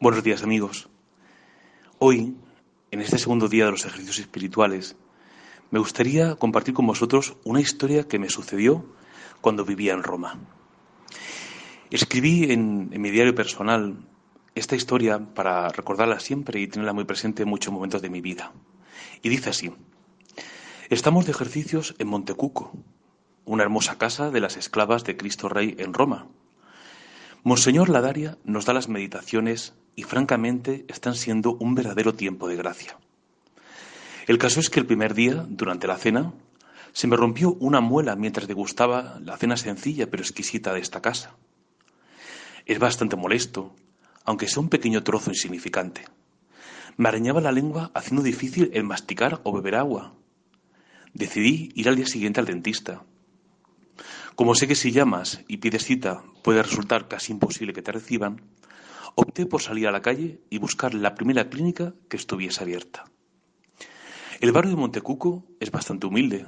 Buenos días amigos. Hoy, en este segundo día de los ejercicios espirituales, me gustaría compartir con vosotros una historia que me sucedió cuando vivía en Roma. Escribí en, mi diario personal esta historia para recordarla siempre y tenerla muy presente en muchos momentos de mi vida. Y dice así, estamos de ejercicios en Montecuco, una hermosa casa de las esclavas de Cristo Rey en Roma. Monseñor Ladaria nos da las meditaciones y francamente están siendo un verdadero tiempo de gracia. El caso es que el primer día, durante la cena, se me rompió una muela mientras degustaba la cena sencilla pero exquisita de esta casa. Es bastante molesto, aunque sea un pequeño trozo insignificante. Me arañaba la lengua haciendo difícil el masticar o beber agua. Decidí ir al día siguiente al dentista. Como sé que si llamas y pides cita puede resultar casi imposible que te reciban, opté por salir a la calle y buscar la primera clínica que estuviese abierta. El barrio de Montecuco es bastante humilde,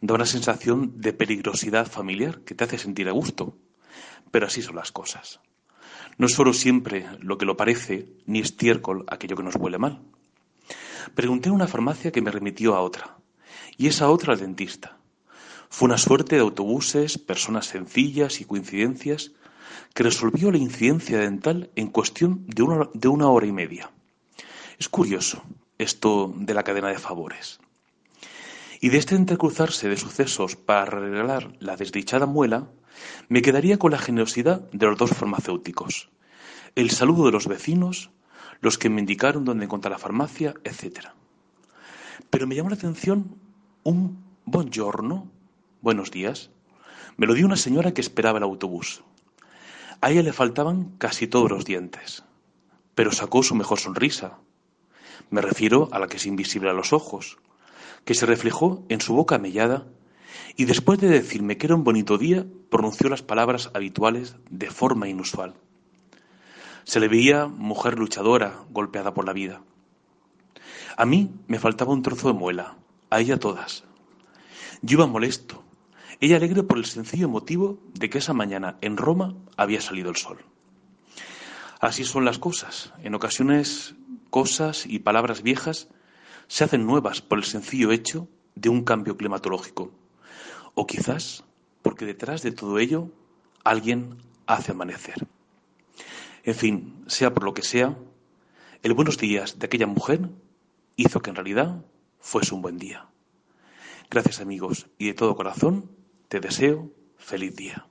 da una sensación de peligrosidad familiar que te hace sentir a gusto, pero así son las cosas. No es solo siempre lo que lo parece, ni estiércol aquello que nos huele mal. Pregunté en una farmacia que me remitió a otra, y esa otra al dentista. Fue una suerte de autobuses, personas sencillas y coincidencias que resolvió la incidencia dental en cuestión de una, de una hora y media. Es curioso esto de la cadena de favores. Y de este entrecruzarse de sucesos para arreglar la desdichada muela, me quedaría con la generosidad de los dos farmacéuticos, el saludo de los vecinos, los que me indicaron dónde encontrar la farmacia, etc. Pero me llamó la atención un buongiorno Buenos días. Me lo dio una señora que esperaba el autobús. A ella le faltaban casi todos los dientes, pero sacó su mejor sonrisa. Me refiero a la que es invisible a los ojos, que se reflejó en su boca mellada y después de decirme que era un bonito día, pronunció las palabras habituales de forma inusual. Se le veía mujer luchadora, golpeada por la vida. A mí me faltaba un trozo de muela, a ella todas. Yo iba molesto, ella alegre por el sencillo motivo de que esa mañana en Roma había salido el sol. Así son las cosas. En ocasiones cosas y palabras viejas se hacen nuevas por el sencillo hecho de un cambio climatológico. O quizás porque detrás de todo ello alguien hace amanecer. En fin, sea por lo que sea, el buenos días de aquella mujer hizo que en realidad fuese un buen día. Gracias amigos y de todo corazón te deseo feliz día.